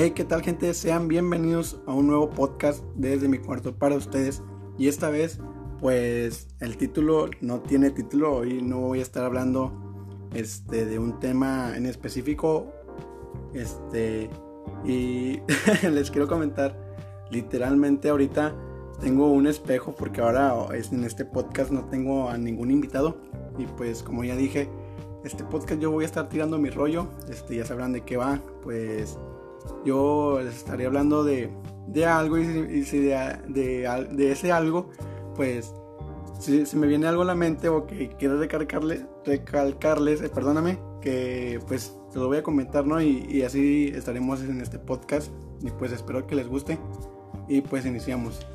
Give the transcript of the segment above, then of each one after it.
Hey, ¿qué tal gente? Sean bienvenidos a un nuevo podcast desde mi cuarto para ustedes. Y esta vez, pues el título no tiene título. Hoy no voy a estar hablando este, de un tema en específico. Este, y les quiero comentar, literalmente ahorita tengo un espejo porque ahora en este podcast no tengo a ningún invitado. Y pues como ya dije, este podcast yo voy a estar tirando mi rollo. Este, ya sabrán de qué va. Pues yo les estaría hablando de, algo y, si de, de, ese algo, pues si, me viene algo a la mente o que quiero recalcarle, recalcarles, eh, perdóname, que pues te lo voy a comentar, ¿no? Y, y, así estaremos en este podcast y pues espero que les guste y pues iniciamos.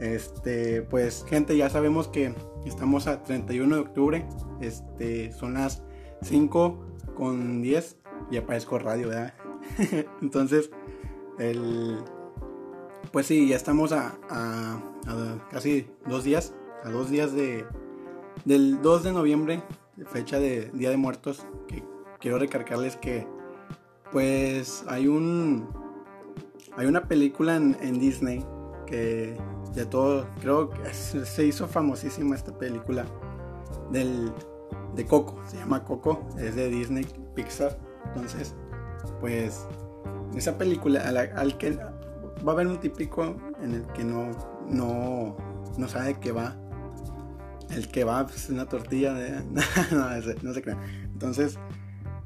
Este, pues gente, ya sabemos que estamos a 31 de octubre, este, son las 5 con 10 y aparezco radio, ¿verdad? Entonces, el, pues sí, ya estamos a, casi dos días, a dos días de, del 2 de noviembre, fecha de Día de Muertos, que quiero recargarles que pues hay un hay una película en, Disney que ya todo creo que se hizo famosísima esta película del de Coco se llama Coco es de Disney Pixar entonces pues esa película al, que va a haber un típico en el que no, no, no sabe qué va. El que va pues, es una tortilla de... no, se crean. Entonces,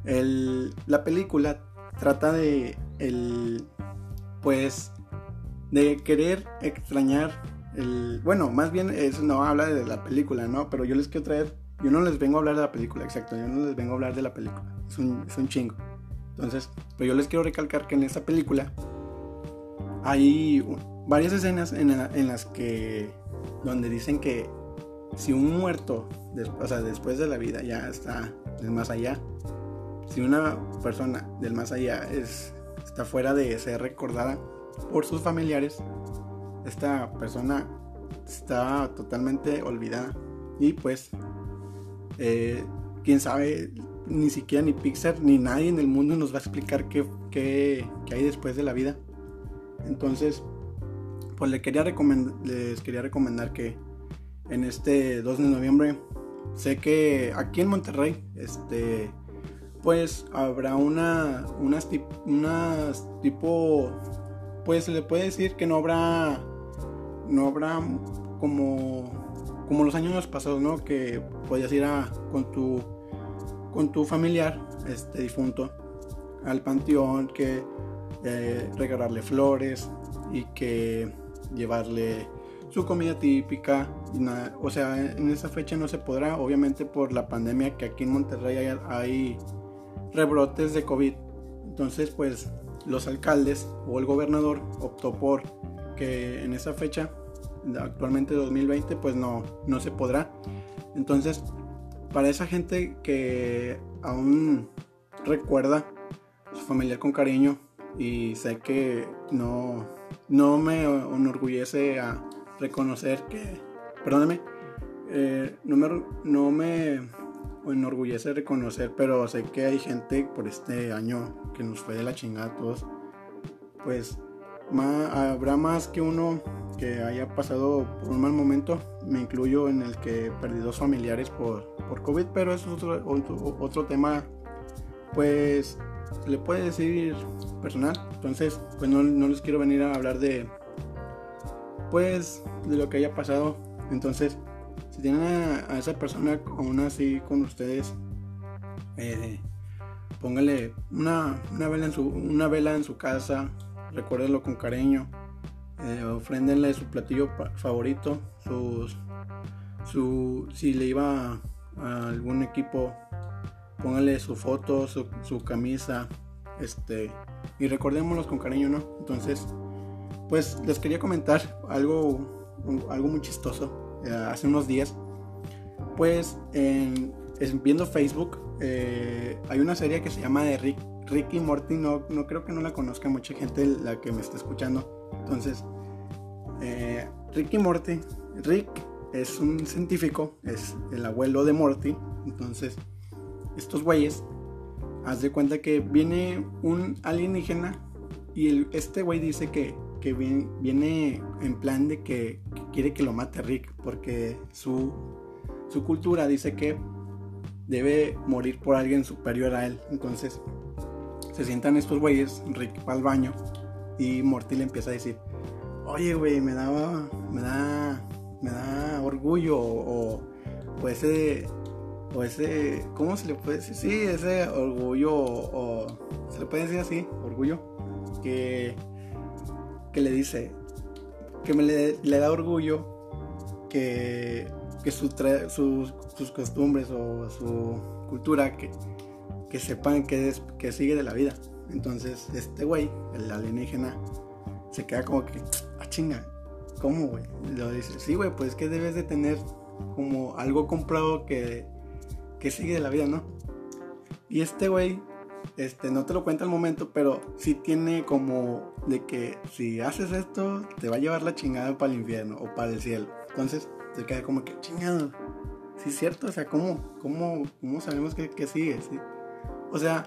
el, la película trata de el pues de querer extrañar el bueno más bien eso no habla de la película no pero yo les quiero traer yo no les vengo a hablar de la película exacto yo no les vengo a hablar de la película es un, es un chingo entonces, pero yo les quiero recalcar que en esta película hay varias escenas en, las que, donde dicen que si un muerto, o sea, después de la vida ya está del más allá, si una persona del más allá es, está fuera de ser recordada por sus familiares, esta persona está totalmente olvidada. Y pues eh, quién sabe ni siquiera ni Pixar ni nadie en el mundo nos va a explicar qué, qué, hay después de la vida. Entonces, pues les quería, les quería recomendar que en este 2 de noviembre, sé que aquí en Monterrey, este, pues habrá una, unas, unas tipo, pues se le puede decir que no habrá, no habrá como, como los años pasados, ¿no? Que podías ir a, con tu con tu familiar este difunto al panteón, que eh, regalarle flores y que llevarle su comida típica. O sea, en esa fecha no se podrá, obviamente por la pandemia que aquí en Monterrey hay, hay rebrotes de COVID. Entonces, pues los alcaldes o el gobernador optó por que en esa fecha, actualmente 2020, pues no, no se podrá. Entonces, para esa gente que aún recuerda su familiar con cariño y sé que no, no me enorgullece a reconocer que, perdóneme, eh, no, me, no me enorgullece reconocer, pero sé que hay gente por este año que nos fue de la chingada a todos, pues habrá más que uno que haya pasado por un mal momento. Me incluyo en el que perdí dos familiares por, por COVID, pero eso es otro, otro, tema, pues le puede decir personal. Entonces, pues no, no, les quiero venir a hablar de, pues, de lo que haya pasado. Entonces, si tienen a, esa persona aún así con ustedes, eh, póngale una, una, vela en su, una vela en su casa, recuérdenlo con cariño, eh, ofréndenle su platillo favorito, sus, su, si le iba a, algún equipo, pónganle su foto, su, camisa, este, y recordémoslos con cariño, ¿no? Entonces, pues les quería comentar algo, algo muy chistoso. Eh, hace unos días, pues en, viendo Facebook, eh, hay una serie que se llama de Rick Ricky Morty no, no creo que no la conozca mucha gente la que me está escuchando. Entonces, eh, Ricky Morty, Rick es un científico, es el abuelo de Morty. Entonces, estos güeyes, haz de cuenta que viene un alienígena y este güey dice que, que viene, en plan de que, quiere que lo mate Rick, porque su, su cultura dice que debe morir por alguien superior a él. Entonces se sientan estos güeyes, Rick va al baño y Morty le empieza a decir, oye güey, me da, me da, me da orgullo o, o ese o ese, ¿cómo se le puede decir? Sí, ese orgullo, o, se le puede decir así, orgullo, que, que le dice, que me le, da orgullo que, que su sus costumbres o su cultura, que, que sepan que, es, que sigue de la vida. Entonces, este güey, el alienígena, se queda como que, ah, chinga, ¿cómo, güey? Lo dice, sí, güey, pues que debes de tener como algo comprado que que sigue de la vida, ¿no? Y este güey, este, no te lo cuenta al momento, pero sí tiene como de que si haces esto, te va a llevar la chingada para el infierno o para el cielo. Entonces, te queda como que chingado. Sí, es cierto, o sea, ¿cómo, cómo, cómo sabemos que, que sigue? O sea,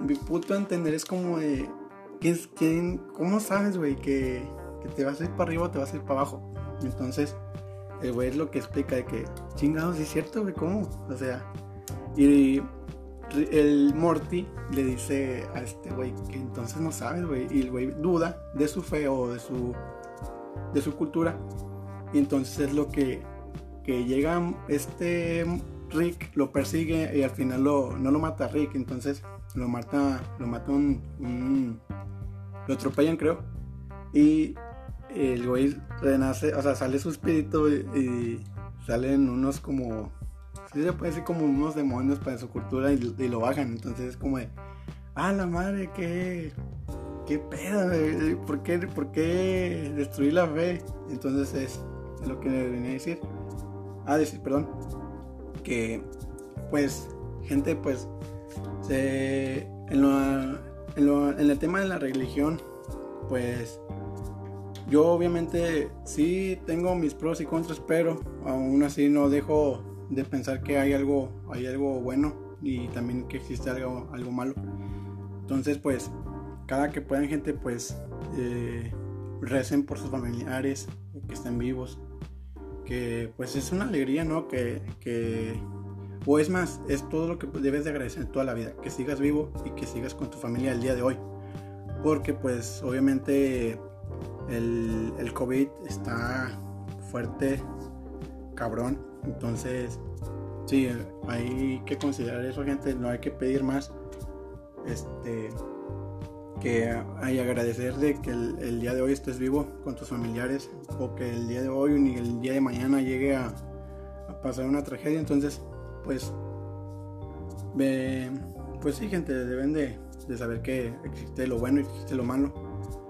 mi puto entender es como de, ¿quién, quién, ¿cómo sabes, güey, que, que te vas a ir para arriba o te vas a ir para abajo? Entonces, el güey es lo que explica de que, chingados, sí es cierto, güey, ¿cómo? O sea, y el Morty le dice a este güey que entonces no sabes, güey. Y el güey duda de su fe o de su, de su cultura. Y entonces es lo que, que llega este Rick, lo persigue y al final lo, no lo mata Rick. Entonces lo mata, lo mata un, lo atropellan creo. Y el güey renace, o sea, sale su espíritu y, salen unos como sí se puede decir como unos demonios para su cultura y, lo bajan. Entonces es como de, ah, la madre, qué, qué pedo, ¿por qué, ¿por qué destruir la fe? Entonces es lo que venía a decir. Ah, decir, perdón. Que, pues, gente, pues, se, en, lo, en, el tema de la religión, pues, yo obviamente sí tengo mis pros y contras, pero aún así no dejo de pensar que hay algo, hay algo bueno y también que existe algo, algo malo. Entonces, pues, cada que puedan, gente, pues, eh, recen por sus familiares que estén vivos. Que, pues, es una alegría, ¿no? Que, que, o es más, es todo lo que debes de agradecer toda la vida. Que sigas vivo y que sigas con tu familia el día de hoy. Porque, pues, obviamente, el, el COVID está fuerte, cabrón entonces, sí, hay que considerar eso, gente. No hay que pedir más. Este, que hay agradecer de que el, día de hoy estés vivo con tus familiares o que el día de hoy ni el día de mañana llegue a, pasar una tragedia. Entonces, pues, pues sí, gente, deben de, saber que existe lo bueno y existe lo malo.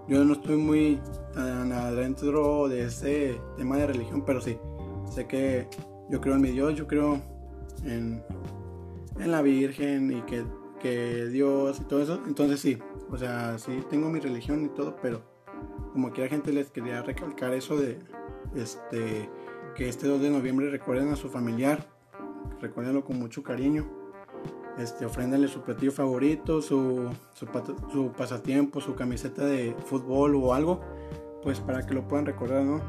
Yo no estoy muy tan adentro de ese tema de religión, pero sí, sé que yo creo en mi Dios, yo creo en, la Virgen y que, Dios y todo eso. Entonces sí, o sea, sí tengo mi religión y todo, pero como quiera gente les quería recalcar eso de este que este 2 de noviembre recuerden a su familiar, recuérdenlo con mucho cariño. Este, ofréndanle su platillo favorito, su, su, pasatiempo, su camiseta de fútbol o algo, pues para que lo puedan recordar, ¿no?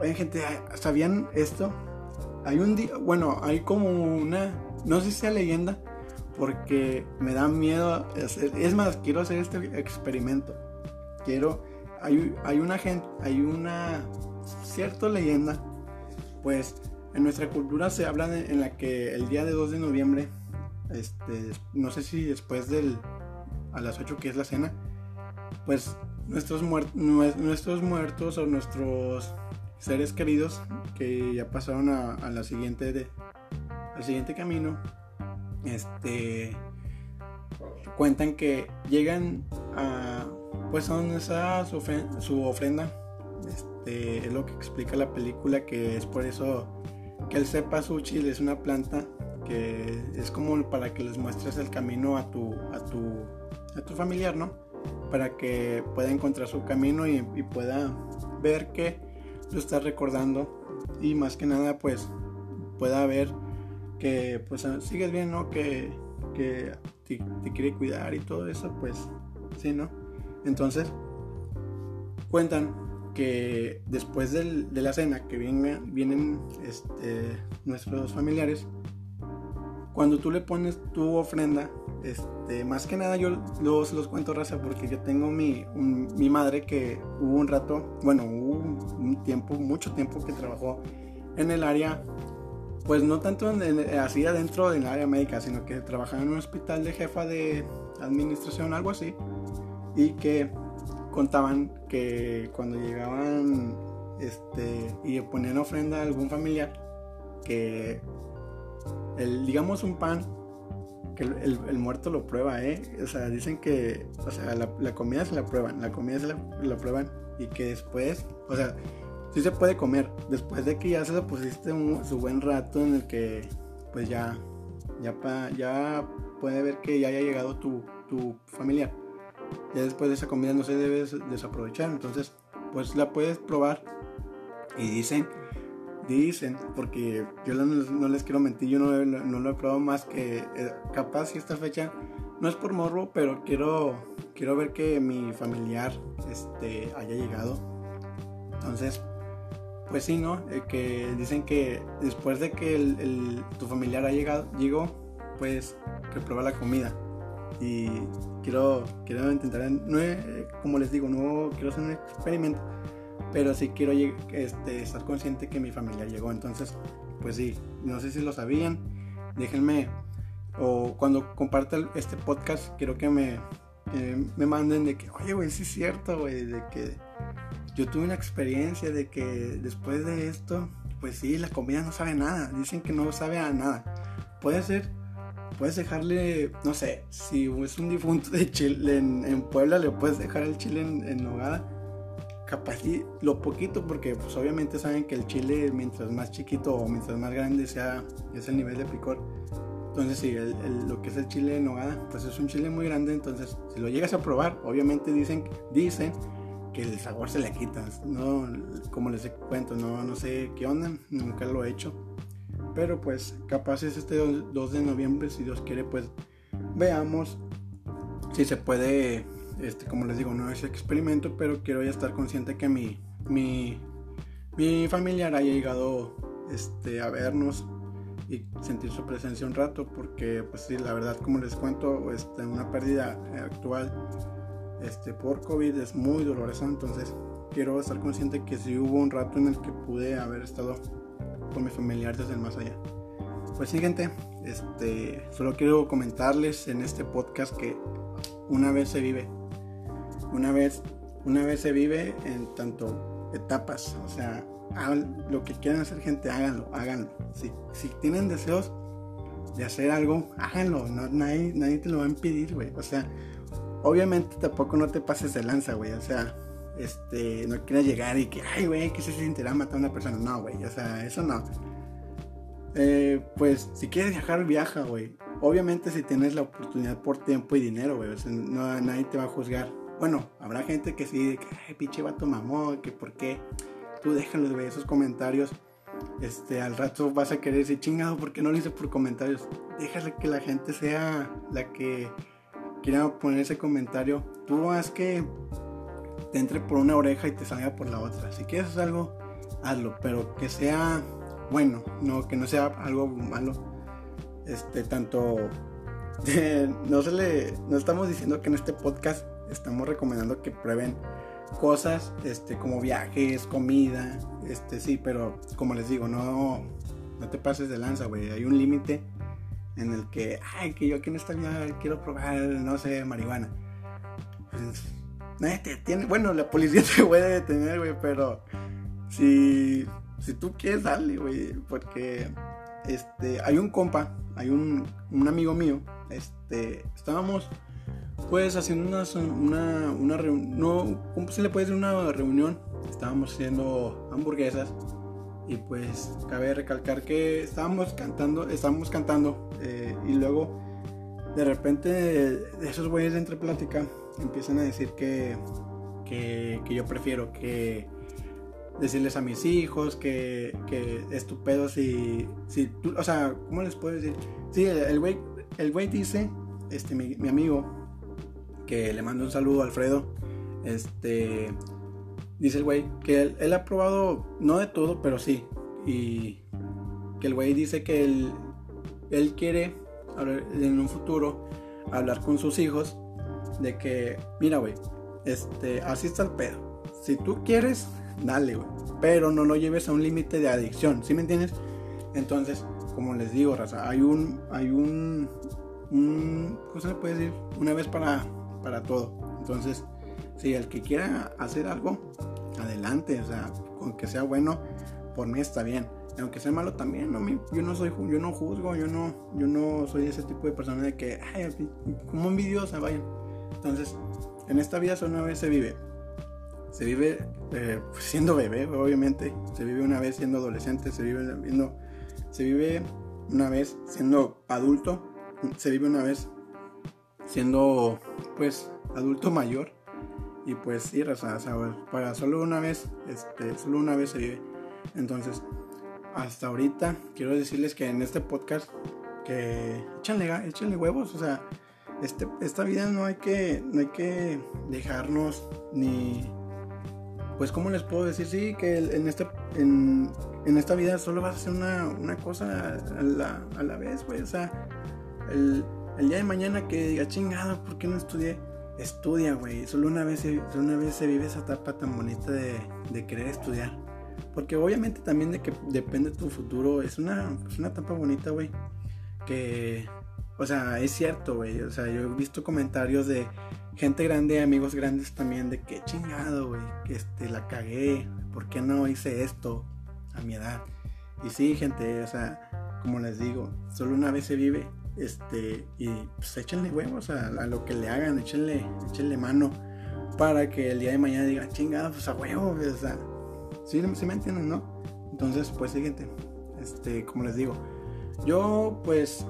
Oye, gente, ¿sabían esto? Hay un día, bueno, hay como una, no sé si sea leyenda, porque me da miedo es más, quiero hacer este experimento. Quiero, hay, hay una gente, hay una cierta leyenda, pues en nuestra cultura se habla en la que el día de 2 de noviembre, este, no sé si después del, a las 8 que es la cena, pues nuestros, nuestros muertos o nuestros seres queridos que ya pasaron a, la siguiente de, al siguiente camino este cuentan que llegan a pues son esa su, su ofrenda este es lo que explica la película que es por eso que el cempasúchil es una planta que es como para que les muestres el camino a tu a tu a tu familiar no para que pueda encontrar su camino y, y pueda ver que lo estás recordando y más que nada pues pueda ver que pues sigues bien, ¿no? Que, que te, quiere cuidar y todo eso, pues sí, ¿no? Entonces, cuentan que después del, de la cena que vienen, vienen este, nuestros familiares, cuando tú le pones tu ofrenda, este, más que nada yo los cuento raza porque yo tengo mi, mi madre que hubo un rato, bueno, hubo un, tiempo, mucho tiempo que trabajó en el área, pues no tanto en, así adentro del área médica, sino que trabajaba en un hospital de jefa de administración, algo así, y que contaban que cuando llegaban este, y ponían ofrenda a algún familiar, que el, digamos un pan, que el, muerto lo prueba, ¿eh? O sea, dicen que, o sea, la, comida se la prueban, la comida se la, prueban y que después, o sea, sí se puede comer, después de que ya se lo pusiste un, su buen rato en el que, pues ya, ya, ya puede ver que ya haya llegado tu, tu familiar. Ya después de esa comida no se debe desaprovechar, entonces, pues la puedes probar y dicen Dicen, porque yo no, les quiero mentir, yo no, no, lo he probado más que eh, capaz si esta fecha no es por morro, pero quiero, quiero ver que mi familiar este, haya llegado. Entonces, pues sí, ¿no? Eh, que dicen que después de que el, tu familiar ha llegado, llegó, pues que prueba la comida. Y quiero, quiero intentar, no, como les digo, no quiero hacer un experimento pero sí quiero este, estar consciente que mi familia llegó. Entonces, pues sí, no sé si lo sabían, déjenme, o cuando compartan este podcast, quiero que me, me manden de que, oye, güey, sí es cierto, güey, de que yo tuve una experiencia de que después de esto, pues sí, la comida no sabe nada, dicen que no sabe a nada. Puede ser, puedes dejarle, no sé, si es un difunto de chile en, Puebla, le puedes dejar el chile en, en nogada capaz lo poquito, porque pues obviamente saben que el chile mientras más chiquito o mientras más grande sea, es el nivel de picor. Entonces si lo que es el chile de nogada, pues es un chile muy grande, entonces si lo llegas a probar, obviamente dicen, dicen que el sabor se le quita, no, como les cuento, no, no sé qué onda, nunca lo he hecho. Pero pues capaz es este 2 de noviembre, si Dios quiere, pues veamos si se puede este, como les digo, no es experimento, pero quiero ya estar consciente que mi, mi, mi familiar haya llegado este, a vernos y sentir su presencia un rato, porque pues sí, la verdad, como les cuento, este, una pérdida actual este, por COVID es muy dolorosa, entonces quiero estar consciente que si hubo un rato en el que pude haber estado con mi familiar desde el más allá. Pues siguiente, este, solo quiero comentarles en este podcast que una vez se vive una vez, una vez se vive en tanto etapas, o sea, lo que quieran hacer gente, háganlo, háganlo. Si, si tienen deseos de hacer algo, háganlo, nadie, nadie te lo va a impedir, güey. O sea, obviamente tampoco no te pases de lanza, güey. O sea, este, no quieras llegar y que, ay, güey, que se sentirá matar a una persona. No, güey, o sea, eso no. Eh, pues, si quieres viajar, viaja, güey. Obviamente si tienes la oportunidad por tiempo y dinero, güey. O sea, no, nadie te va a juzgar. Bueno, habrá gente que sí, que, ay, pinche vato mamón, que por qué. Tú déjalo de esos comentarios. Este, al rato vas a querer decir chingado, porque no lo hice por comentarios? Déjale que la gente sea la que quiera poner ese comentario. Tú haz que te entre por una oreja y te salga por la otra. Si quieres hacer algo, hazlo, pero que sea bueno, no que no sea algo malo. Este, tanto no se le no estamos diciendo que en este podcast estamos recomendando que prueben cosas este, como viajes, comida, este, sí, pero como les digo, no, no te pases de lanza, güey. Hay un límite en el que, ay, que yo aquí en esta vida quiero probar, no sé, marihuana. Pues, te tiene, bueno, la policía te puede detener, güey, pero si, si tú quieres, dale, güey, porque este, hay un compa, hay un, un amigo mío, este, estábamos pues haciendo una, una, una reunión, no, ¿cómo se le puede decir una reunión? Estábamos haciendo hamburguesas y pues cabe recalcar que estábamos cantando, estábamos cantando eh, y luego de repente esos güeyes de entre plática empiezan a decir que, que, que, yo prefiero que decirles a mis hijos que, que estupendo si, si tú, o sea, ¿cómo les puedo decir? Sí, el güey el güey dice, este, mi, mi amigo, que le mando un saludo a Alfredo, Este, dice el güey que él, ha probado, no de todo, pero sí. Y que el güey dice que él, él quiere, en un futuro, hablar con sus hijos de que, mira, güey, este, así está el pedo. Si tú quieres, dale, güey. Pero no lo lleves a un límite de adicción, ¿sí me entiendes? Entonces, como les digo, raza, hay un, hay un, un, ¿cómo se puede decir? Una vez para, para todo. Entonces, si el que quiera hacer algo, adelante, o sea, con que sea bueno, por mí está bien. aunque sea malo también, no, yo no soy, yo no juzgo, yo no, yo no soy ese tipo de persona de que, ay, como envidiosa, vayan. Entonces, en esta vida solo una vez se vive. Se vive eh, siendo bebé, obviamente. Se vive una vez siendo adolescente, se vive viendo se vive una vez siendo adulto, se vive una vez siendo pues adulto mayor y pues sí, o sea, para solo una vez, este, solo una vez se vive. Entonces, hasta ahorita quiero decirles que en este podcast que échenle, échenle huevos, o sea, este, esta vida no hay que no hay que dejarnos ni pues cómo les puedo decir sí que en este en, en esta vida solo vas a hacer una, una cosa a la, a la vez, güey. O sea, el, el, día de mañana que diga, chingado, ¿por qué no estudié? Estudia, güey. Solo una vez, solo una vez se vive esa etapa tan bonita de, de querer estudiar. Porque obviamente también de que depende tu futuro. Es una, es una etapa bonita, güey. Que, o sea, es cierto, güey. O sea, yo he visto comentarios de gente grande, amigos grandes también, de que chingado, güey. Que este, la cagué. ¿Por qué no hice esto? a mi edad. Y sí, gente, o sea, como les digo, solo una vez se vive, este, y pues échenle huevos a, lo que le hagan, échenle, échenle mano para que el día de mañana diga, chingada, pues a huevo, o sea, me entienden, ¿no? Entonces, pues siguiente, este, como les digo, yo pues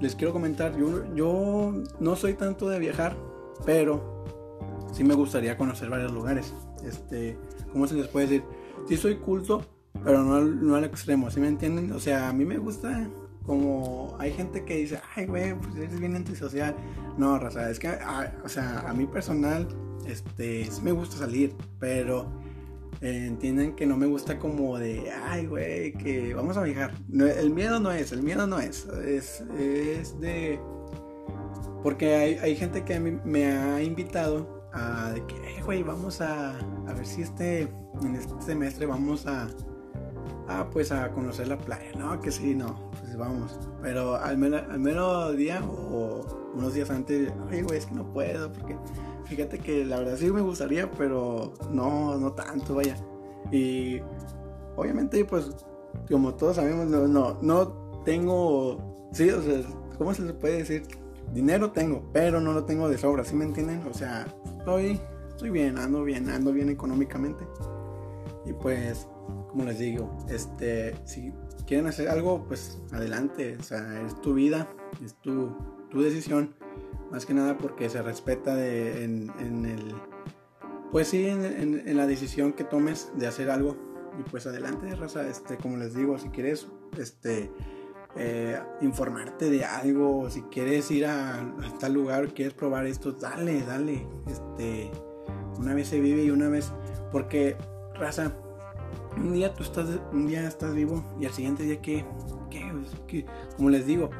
les quiero comentar, yo, yo no soy tanto de viajar, pero sí me gustaría conocer varios lugares. Este, ¿cómo se les puede decir? Sí soy culto, pero no, no al extremo, ¿sí me entienden? O sea, a mí me gusta como hay gente que dice, ay, güey, pues eres bien antisocial. No, raza, es que, ah, o sea, a mí personal, este, sí me gusta salir, pero eh, entienden que no me gusta como de, ay, güey, que vamos a viajar. el miedo no es, el miedo no es, es, es de... Porque hay, hay gente que me ha invitado a de que, güey, vamos a, a ver si este, en este semestre vamos a ah, pues a conocer la playa, no, que sí, no, vamos. Pero al menos, al menos día o unos días antes, ay, güey, es que no puedo, porque fíjate que la verdad sí me gustaría, pero no, no tanto, vaya. Y obviamente, pues, como todos sabemos, no, no, no tengo, sí, o sea, ¿cómo se puede decir? Dinero tengo, pero no lo tengo de sobra, ¿sí me entienden? O sea, estoy, estoy bien, ando bien, ando bien económicamente. Y pues como les digo, este, si quieren hacer algo, pues adelante, o sea, es tu vida, es tu, tu decisión, más que nada porque se respeta de, en, en, el, pues sí, en, la decisión que tomes de hacer algo, y pues adelante, raza, este, como les digo, si quieres, este, eh, informarte de algo, si quieres ir a, a, tal lugar, quieres probar esto, dale, dale, este, una vez se vive y una vez, porque, raza, un día tú estás, un día estás vivo y al siguiente día, ¿qué? ¿Qué? Como les digo,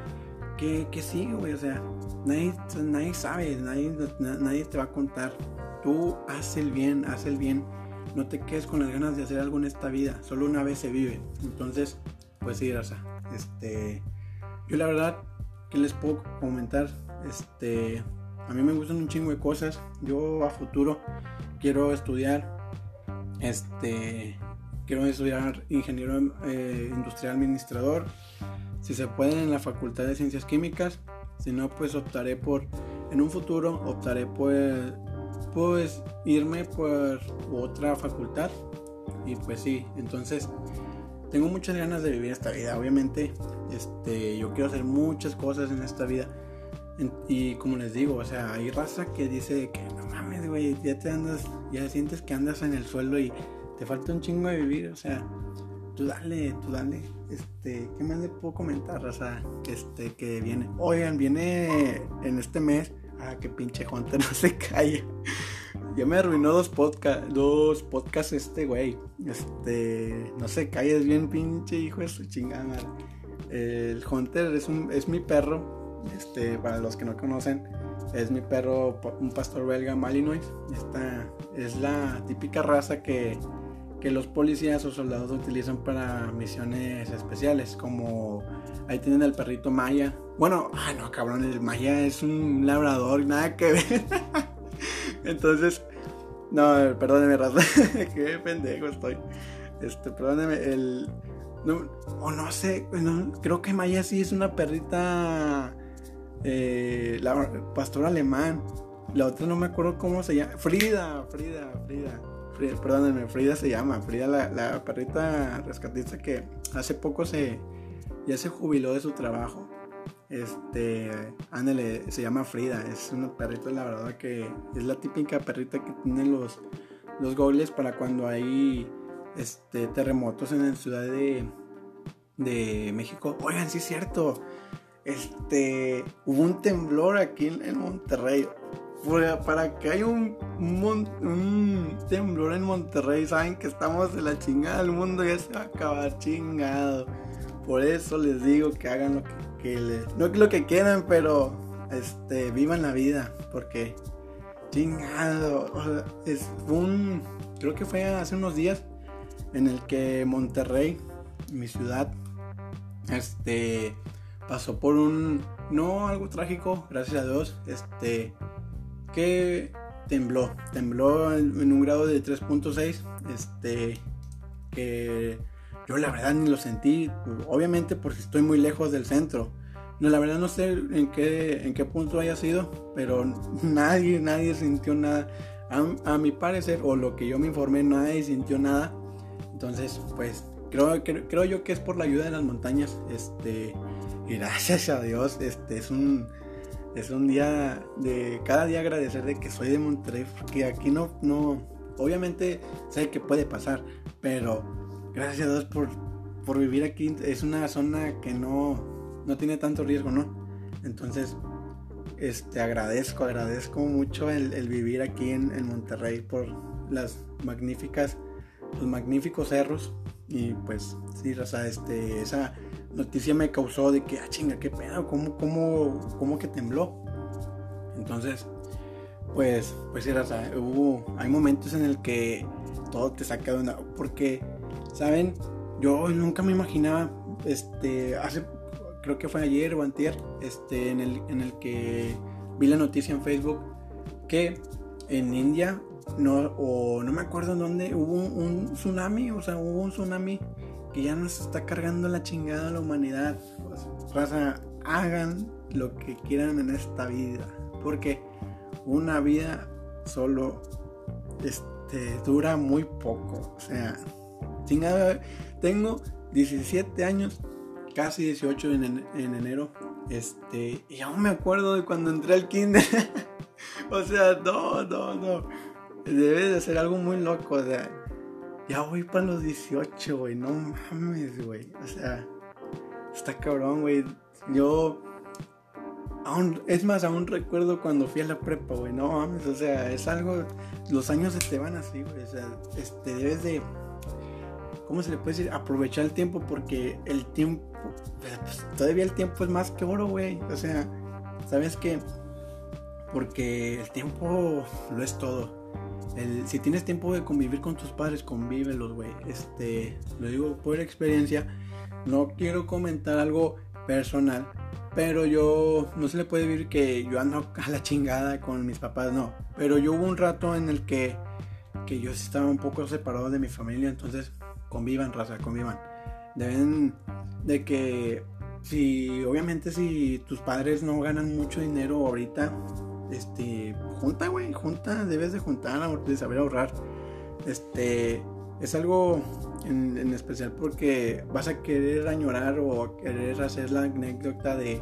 ¿qué, qué sigue, güey? O sea, nadie, nadie sabe, nadie, nadie te va a contar. Tú haz el bien, haz el bien. No te quedes con las ganas de hacer algo en esta vida. Solo una vez se vive. Entonces, pues sí, Raza. Este, yo la verdad, ¿qué les puedo comentar? Este, a mí me gustan un chingo de cosas. Yo a futuro quiero estudiar. Este, quiero estudiar ingeniero eh, industrial administrador. Si se puede en la Facultad de Ciencias Químicas, si no, pues optaré por, en un futuro, optaré pues, pues irme por otra facultad. Y pues sí, entonces tengo muchas ganas de vivir esta vida. Obviamente, este, yo quiero hacer muchas cosas en esta vida. Y como les digo, o sea, hay raza que dice que no mames, güey, ya te andas, ya sientes que andas en el suelo y te falta un chingo de vivir, o sea, tú dale, tú dale. Este, ¿qué más le puedo comentar, raza? Este, que viene. Oigan, viene en este mes. Ah, que pinche Jonte no se calla. ya me arruinó dos podcasts, dos podcasts este güey. Este, no sé, calles bien pinche hijo de su chingada El Hunter es, un, es mi perro, este, para los que no conocen, es mi perro, un pastor belga Malinois. Esta es la típica raza que, que los policías o soldados utilizan para misiones especiales, como ahí tienen el perrito Maya. Bueno, ah no, cabrón, el Maya es un labrador, nada que ver. Entonces, no, perdóneme, raza. Qué pendejo estoy. Este, perdóneme, el. No, o no sé, creo que Maya sí es una perrita. Eh, la pastor alemán. La otra no me acuerdo cómo se llama. Frida, Frida, Frida. Frida perdónenme, Frida se llama. Frida, la, la perrita rescatista que hace poco se. Ya se jubiló de su trabajo. Este, ándale, se llama Frida, es una perrita la verdad que es la típica perrita que tiene los, los goles para cuando hay este, terremotos en la ciudad de, de México. Oigan, sí es cierto, este, hubo un temblor aquí en, Monterrey. Para que haya un, un, temblor en Monterrey, saben que estamos en la chingada del mundo, ya se va a acabar chingado. Por eso les digo que hagan lo que no lo que quieran, pero este, vivan la vida, porque chingado, es un, creo que fue hace unos días en el que Monterrey, mi ciudad, este, pasó por un, no algo trágico, gracias a Dios, este, que tembló, tembló en, un grado de 3.6, este, que yo la verdad ni lo sentí, obviamente porque estoy muy lejos del centro. No, la verdad no sé en qué, en qué punto haya sido, pero nadie, nadie sintió nada. A, mi parecer, o lo que yo me informé, nadie sintió nada. Entonces, pues, creo, creo, yo que es por la ayuda de las montañas. Este, gracias a Dios, este es un, es un día de cada día agradecer de que soy de Monterrey, porque aquí no, no, obviamente sé que puede pasar, pero gracias a Dios por, por vivir aquí. Es una zona que no, no tiene tanto riesgo, ¿no? Entonces, este, agradezco, agradezco mucho el, vivir aquí en, Monterrey por las magníficas, los magníficos cerros. Y pues, sí, Raza, este, esa noticia me causó de que, ah, chinga, qué pedo, cómo, cómo, cómo que tembló. Entonces, pues, pues Raza, hubo, hay momentos en el que todo te saca de una, porque ¿Saben? Yo nunca me imaginaba, este, hace, creo que fue ayer o antier, este, en el, en el que vi la noticia en Facebook que en India, no, o no me acuerdo en dónde, hubo un, tsunami, o sea, hubo un tsunami que ya nos está cargando la chingada la humanidad. Raza, hagan lo que quieran en esta vida, porque una vida solo este, dura muy poco, o sea, tengo 17 años, casi 18 en, enero. Este, y aún me acuerdo de cuando entré al kinder. o sea, no, no, no. Debe de ser algo muy loco. O sea, ya voy para los 18, güey. No mames, güey. O sea, está cabrón, güey. Yo. Aún, es más, aún recuerdo cuando fui a la prepa, güey. No mames, o sea, es algo. Los años se te van así, güey. O sea, este, debes de ¿cómo se le puede decir? Aprovechar el tiempo porque el tiempo, pues, todavía el tiempo es más que oro, güey. O sea, ¿sabes qué? Porque el tiempo lo es todo. Si tienes tiempo de convivir con tus padres, convívelos, güey. Este, lo digo por experiencia. No quiero comentar algo personal, pero yo no se le puede decir que yo ando a la chingada con mis papás, no. Pero yo hubo un rato en el que, que yo estaba un poco separado de mi familia, entonces convivan, raza, convivan. Deben de que si obviamente si tus padres no ganan mucho dinero ahorita, este, junta, güey, junta, debes de juntar, de saber ahorrar. Este, es algo en, especial porque vas a querer añorar o querer hacer la anécdota de,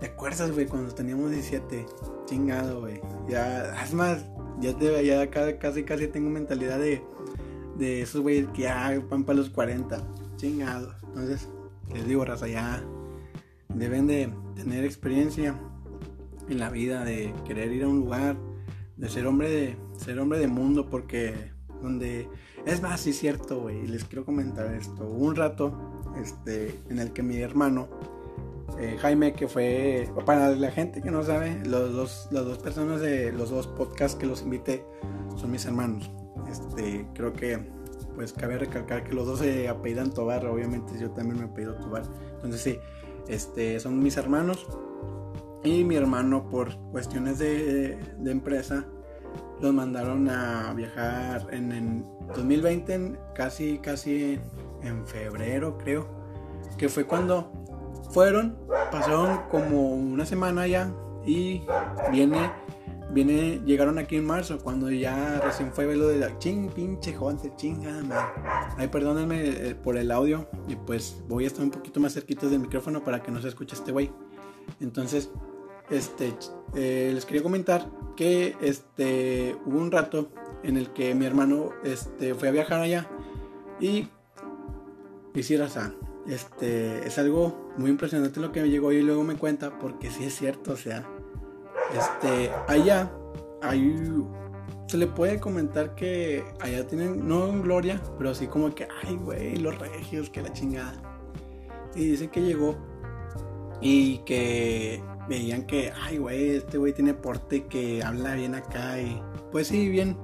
¿te acuerdas, güey, cuando teníamos 17? Chingado, güey. Ya, es más, ya, te, ya casi, casi tengo mentalidad de de esos güeyes que ya van para los 40. Chingados. Entonces, les digo, raza, ya deben de tener experiencia en la vida, de querer ir a un lugar, de ser hombre de ser hombre de mundo porque donde es más sí cierto güey les quiero comentar esto. Un rato este en el que mi hermano eh, Jaime que fue para la gente que no sabe los dos las dos personas de los dos podcasts que los invité son mis hermanos. Este creo que pues cabe recalcar que los dos se apellidan Tobar obviamente yo también me apellido Tobar. Entonces sí este son mis hermanos y mi hermano por cuestiones de, empresa los mandaron a viajar en, 2020, casi, casi en febrero creo, que fue cuando fueron, pasaron como una semana ya y viene, viene, llegaron aquí en marzo, cuando ya recién fue lo de la ching, pinche jonte, chingada madre. Ay, perdónenme eh, por el audio y pues voy a estar un poquito más cerquito del micrófono para que no se escuche este güey. Entonces, este, eh, les quería comentar que este, hubo un rato en el que mi hermano este, fue a viajar allá y hiciera este, es algo muy impresionante lo que me llegó y luego me cuenta porque sí es cierto, o sea, este, allá hay, se le puede comentar que allá tienen, no gloria, pero así como que, ay, güey, los regios, que la chingada. Y dice que llegó y que veían que, ay, güey, este güey tiene porte que habla bien acá y, pues sí, bien,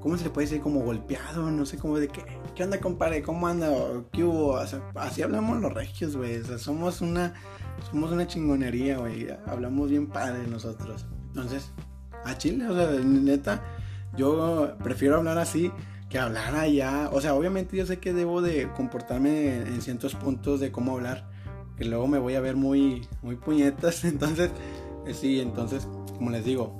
¿cómo se le puede decir? Como golpeado, no sé cómo de qué, ¿qué onda, compadre? ¿Cómo anda? ¿Qué hubo? así hablamos los regios, güey, o sea, somos una, somos una chingonería, güey, hablamos bien padre nosotros. Entonces, a Chile, o sea, neta, yo prefiero hablar así que hablar allá, o sea, obviamente yo sé que debo de comportarme en ciertos puntos de cómo hablar que luego me voy a ver muy, muy puñetas. Entonces, eh, sí, entonces, como les digo,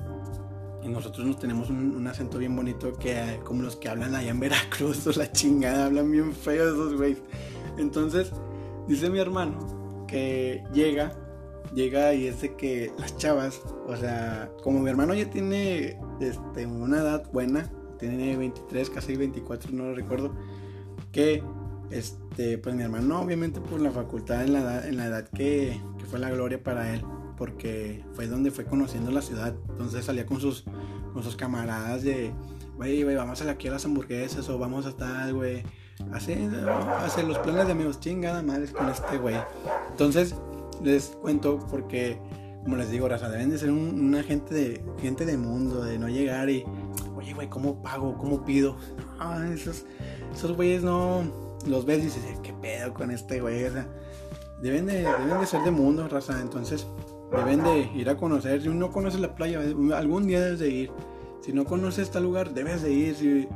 nosotros nos tenemos un, acento bien bonito que como los que hablan allá en Veracruz o la chingada, hablan bien feo esos güeyes. Entonces, dice mi hermano que llega, llega y dice que las chavas, o sea, como mi hermano ya tiene este, una edad buena, tiene 23, casi 24, no lo recuerdo, que este, pues mi hermano, obviamente por la facultad en la edad, en la edad que, fue la gloria para él, porque fue donde fue conociendo la ciudad. Entonces salía con sus, con sus camaradas de, güey, güey, vamos a aquí a las hamburguesas o vamos a estar, güey. Hace, hace los planes de amigos, chingada madre con este güey. Entonces, les cuento porque, como les digo, raza, deben de ser una gente de, gente de mundo, de no llegar y, oye, güey, ¿cómo pago? ¿Cómo pido? Ah, esos, esos güeyes no los ves y dices, ¿qué pedo con este güey? deben, de, deben de ser de mundo, raza. Entonces, deben de ir a conocer. Si uno conoce la playa, algún día debes de ir. Si no conoces este lugar, debes de ir.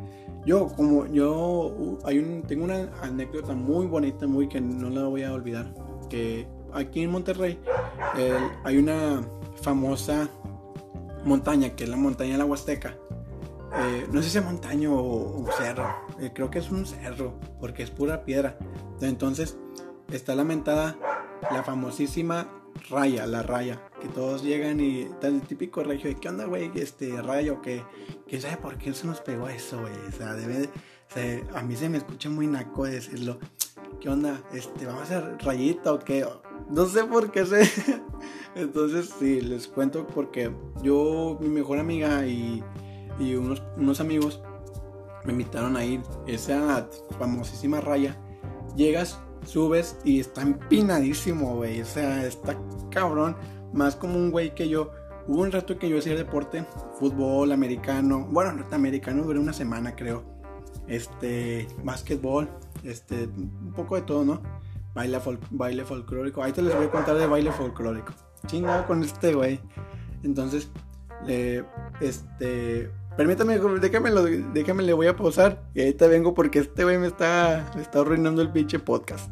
yo, como yo, hay un, tengo una anécdota muy bonita, muy que no la voy a olvidar. Que aquí en Monterrey hay una famosa montaña, que es la montaña de la Huasteca. Eh, no sé si es montaña o, cerro, eh, creo que es un cerro, porque es pura piedra. Entonces está lamentada la famosísima raya, la raya, que todos llegan y está el típico regio de, ¿qué onda, güey? Este rayo, que, que sabe por qué se nos pegó eso, güey. O sea, debe, a mí se me escucha muy naco decirlo. ¿Qué onda? Este, ¿Vamos a hacer rayita o qué? No sé por qué sé. Entonces, sí, les cuento porque yo, mi mejor amiga y y unos, unos amigos me invitaron a ir. Esa famosísima raya. Llegas, subes y está empinadísimo, güey. O sea, está cabrón. Más como un güey que yo. Hubo un rato que yo hacía deporte, fútbol, americano. Bueno, norteamericano duré una semana, creo. Este, básquetbol, este, un poco de todo, ¿no? Baile, baile folclórico. Ahí te les voy a contar de baile folclórico. Chingado con este güey. Entonces, eh, este, Permítame, déjame, lo, déjame le voy a pausar y te vengo porque este güey me está, me está arruinando el pinche podcast.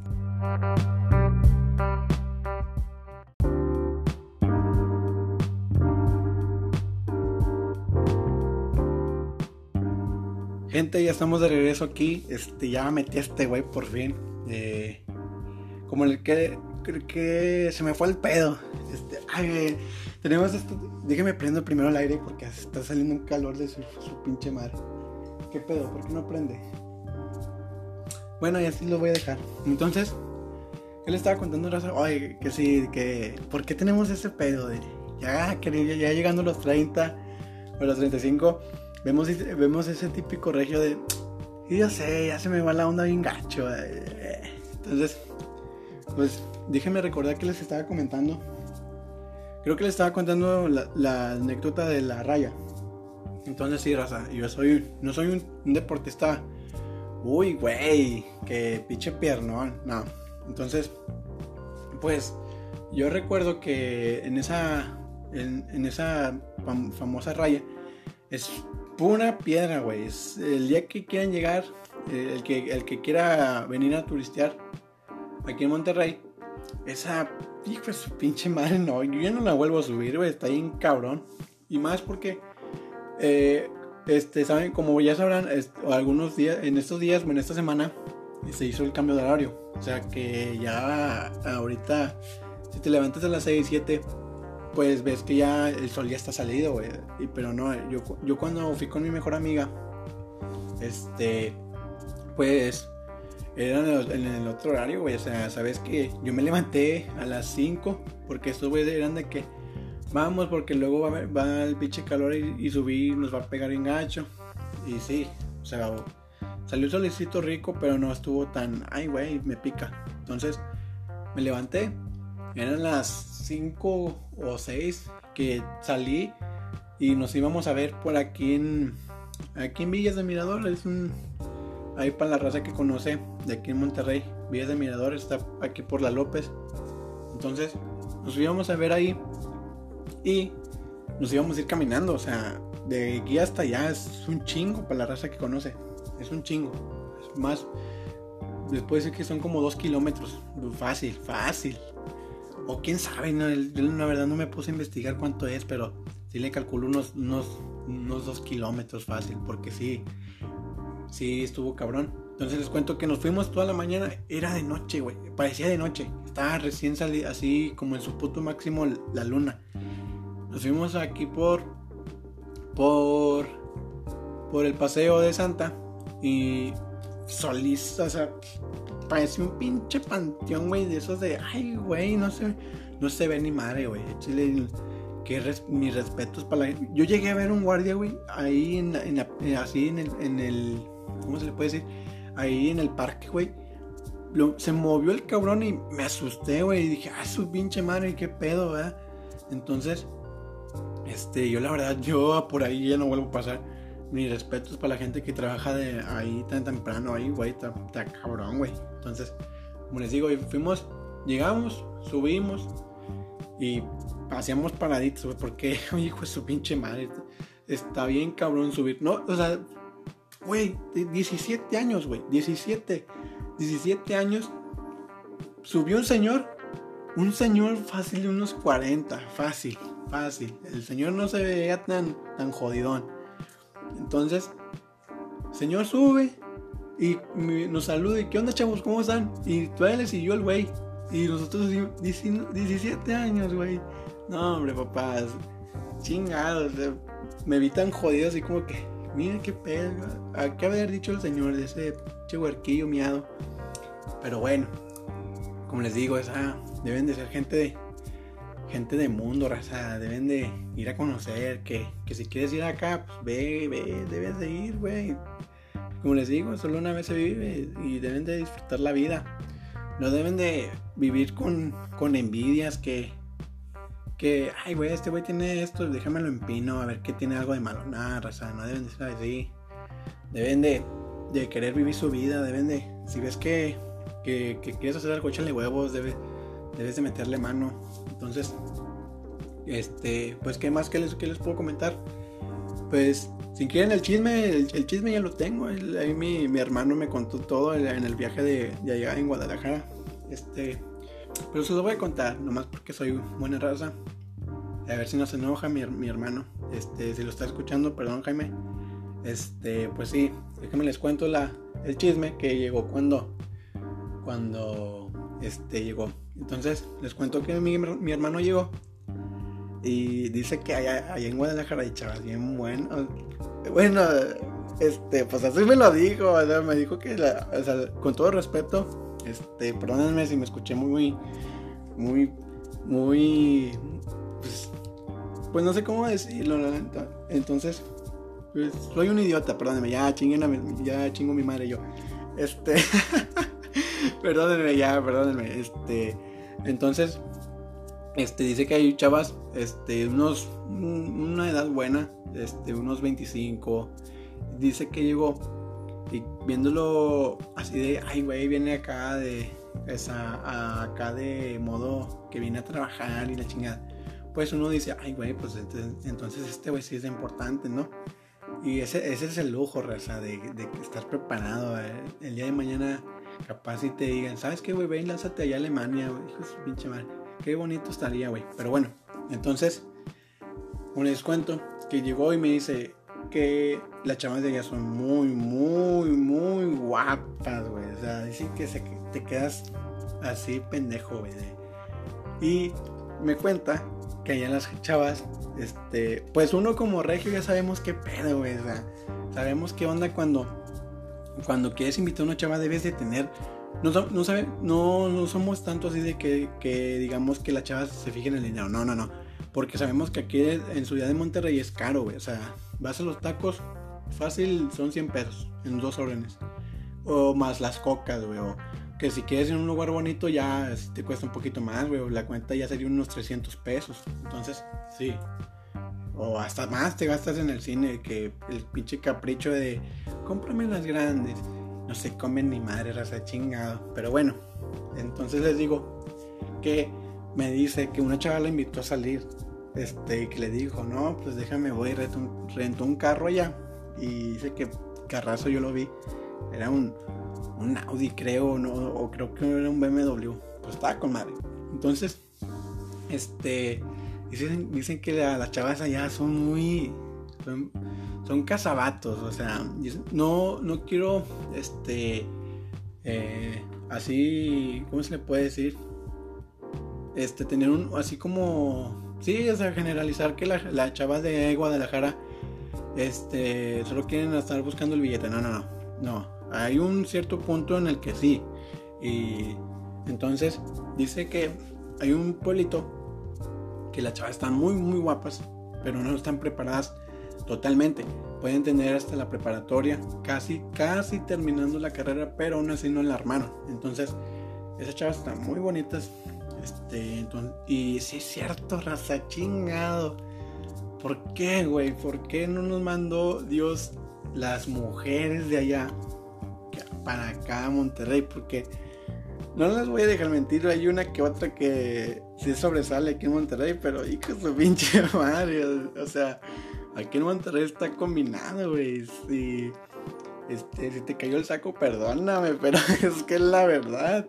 Gente, ya estamos de regreso aquí. Este, ya metí a este güey por fin. Eh, como el que, que se me fue el pedo. Este, ay, tenemos esto. Déjeme prendo primero el aire porque está saliendo un calor de su, pinche madre. ¿Qué pedo? ¿Por qué no prende? Bueno, y así lo voy a dejar. Entonces, ¿qué le estaba contando? Ay, que sí, que. ¿Por qué tenemos ese pedo. Ya, ya, ya llegando a los 30. a los 35, vemos, vemos ese típico regio de, y yo sé, ya se me va la onda bien gacho. Eh". Entonces, pues déjenme recordar que les estaba comentando. Creo que les estaba contando la, anécdota de la raya. Entonces sí, raza, yo soy, no soy un, deportista, uy, güey, que pinche piernón, no. Entonces, pues yo recuerdo que en esa, en, esa famosa raya, es pura piedra, güey. El día que quieran llegar, eh, el que, el que quiera venir a turistear aquí en Monterrey, esa hijo de su pinche madre, no, yo ya no la vuelvo a subir, güey, está bien cabrón. Y más porque, eh, este, saben, como ya sabrán, algunos días, en estos días, en esta semana, se hizo el cambio de horario. O sea que ya ahorita, si te levantas a las 6, 7, pues ves que ya el sol ya está salido, güey. Pero no, yo cuando fui con mi mejor amiga, este, pues era en el, otro horario, güey. O sea, sabes que yo me levanté a las 5 porque estos güeyes eran de que vamos porque luego va, va el pinche calor y, subir nos va a pegar en gacho. Y sí, o sea, salió un solicito rico, pero no estuvo tan, ay, güey, me pica. Entonces me levanté eran las 5 o 6 que salí y nos íbamos a ver por aquí en aquí en Villas de Mirador, es un ahí para la raza que conoce de aquí en Monterrey, Villas de Mirador está aquí por la López. Entonces, nos íbamos a ver ahí y nos íbamos a ir caminando, o sea, de aquí hasta allá es un chingo para la raza que conoce, es un chingo, es más, después de que son como dos kilómetros, fácil, fácil, o quién sabe, no, la verdad no me puse a investigar cuánto es, pero sí le calculo unos, unos, unos dos kilómetros fácil, porque sí, sí estuvo cabrón. Entonces les cuento que nos fuimos toda la mañana, era de noche, güey, parecía de noche, estaba recién salido, así como en su puto máximo la luna. Nos fuimos aquí por, por, por el paseo de Santa y solís, o sea, parece un pinche panteón, güey, de esos de, ay, güey, no se, no se ve ni madre, güey. Chile, que mis respetos para la Yo llegué a ver un guardia, güey, ahí en, en, así en el, en el, ¿cómo se le puede decir? Ahí en el parque, güey. se movió el cabrón y me asusté, güey. Y dije, ah, su pinche madre, qué pedo, ¿verdad? Entonces, este, yo la verdad, yo por ahí ya no vuelvo a pasar mis respetos para la gente que trabaja de ahí tan temprano, ahí, güey, está, cabrón, güey. Entonces, como les digo, fuimos, llegamos, subimos y hacíamos paraditos, güey, porque, hijo de su pinche madre, está bien cabrón subir. No, o sea, güey, 17 años, güey, 17, 17 años, subió un señor, un señor fácil de unos 40, fácil, fácil. El señor no se veía tan, tan jodidón. Entonces, señor sube y nos saluda y ¿qué onda chavos? ¿Cómo están? Y todavía le siguió el güey. Y nosotros 17 años, güey. No, hombre, papás. Chingados. Me vi tan jodido así como que, mira qué pedo. ¿A qué haber dicho el señor de ese che huerquillo miado? Pero bueno, como les digo, esa deben de ser gente de gente de mundo, raza, deben de ir a conocer, que, si quieres ir acá, pues ve, ve, debes de ir, güey. Como les digo, solo una vez se vive y deben de disfrutar la vida. No deben de vivir con, con envidias que, que, ay, güey, este güey tiene esto, déjamelo en pino, a ver qué tiene algo de malo. Nada, raza, no deben de ser así. Deben de, de querer vivir su vida, deben de, si ves que, que, que quieres hacer algo, échale huevos, debes debes de meterle mano. Entonces, este, pues, ¿qué más que les, les puedo comentar? Pues, si quieren el chisme, el, chisme ya lo tengo. ahí mi, mi, hermano me contó todo en el viaje de, de, allá en Guadalajara. Este, pero se lo voy a contar, nomás porque soy buena raza. A ver si no se enoja mi, mi hermano. Este, si lo está escuchando, perdón, Jaime. Este, pues sí, déjenme les cuento la, el chisme que llegó cuando, cuando, este, llegó entonces, les cuento que mi, mi hermano llegó y dice que allá, en Guadalajara hay chavas bien buenas. Bueno, este, pues así me lo dijo, me dijo que, con todo respeto, este, perdónenme si me escuché muy, muy, muy, pues, pues no sé cómo decirlo, entonces, pues soy un idiota, perdónenme, ya chinguen ya chingo mi madre yo. Este, perdónenme ya, perdónenme, este, entonces, este, dice que hay chavas, este, unos, una edad buena, este, unos 25, dice que llegó y viéndolo así de, ay, güey, viene acá de, esa, acá de modo que viene a trabajar y la chingada. Pues uno dice, ay, güey, pues entonces este güey sí es importante, ¿no? Y ese, ese es el lujo, raza, de, de estar preparado. Eh. El día de mañana, capaz si te digan, ¿sabes qué, güey? Ven, lánzate allá a Alemania, güey. Pinche madre. Qué bonito estaría, güey. Pero bueno, entonces, un descuento que llegó y me dice, que las chamas de ella son muy, muy, muy guapas, güey. O sea, dicen que se, te quedas así pendejo, güey. Y me cuenta que allá las chavas, este, pues uno como regio ya sabemos qué pedo, güey. O sea, sabemos qué onda cuando, cuando quieres invitar a una chava debes de tener no, no, sabe, no, no somos tanto así de que, que, digamos que las chavas se fijen en el dinero. No, no, no. Porque sabemos que aquí en Ciudad de Monterrey es caro, güey. O sea, vas a los tacos, fácil son 100 pesos en dos órdenes. O más las cocas, güey. Que si quieres en un lugar bonito ya te cuesta un poquito más, güey. La cuenta ya sería unos 300 pesos. Entonces, sí. O hasta más te gastas en el cine que el pinche capricho de cómprame las grandes. No se comen ni madre, raza chingado. Pero bueno, entonces les digo que me dice que una chava la invitó a salir. Este, que le dijo, no, pues déjame, voy, rento, rentó un carro allá. Y dice que carrazo yo lo vi. Era un, un Audi, creo, no, o creo que era un BMW. Pues estaba con madre. Entonces, este, dicen, dicen que las chavas allá son muy, son, son cazabatos, o sea, no, no quiero, este, eh, así, ¿cómo se le puede decir? este, tener un, así como, sí, o sea, generalizar que la, la chava de Guadalajara, este, solo quieren estar buscando el billete. No, no, no, no. Hay un cierto punto en el que sí. Y entonces dice que hay un pueblito que las chavas están muy, muy guapas, pero no están preparadas totalmente. Pueden tener hasta la preparatoria, casi, casi terminando la carrera, pero aún así no la armaron. Entonces, esas chavas están muy bonitas, este, y si es cierto, raza chingado. ¿Por qué, güey? ¿Por qué no nos mandó Dios las mujeres de allá para acá a Monterrey? Porque no las voy a dejar mentir, hay una que otra que sí sobresale aquí en Monterrey, pero hijo su pinche madre. O sea, aquí en Monterrey está combinado, güey. Si, este, si te cayó el saco, perdóname, pero es que es la verdad.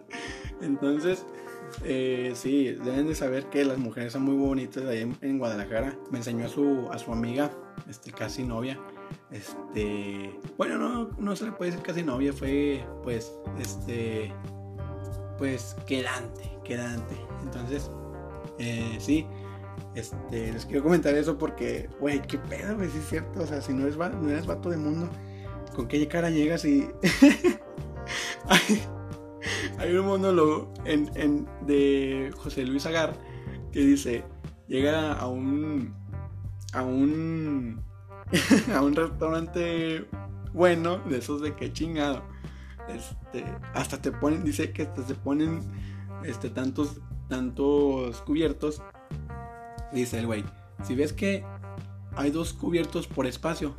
Entonces, eh, sí, deben de saber que las mujeres son muy bonitas ahí en, Guadalajara. Me enseñó a su, a su amiga, este, casi novia. Este, bueno, no, no se le puede decir casi novia, fue pues, este, pues quedante, quedante. Entonces, eh, sí, este, les quiero comentar eso porque, güey, qué pedo, güey, sí es cierto. O sea, si no eres, no eres vato de mundo, ¿con qué cara llegas y... Hay un monólogo en, de José Luis Agar que dice, llega a un a un a un restaurante bueno, de esos de que chingado. Este, hasta te ponen, dice que hasta se ponen este tantos tantos cubiertos. Dice el güey, si ves que hay dos cubiertos por espacio,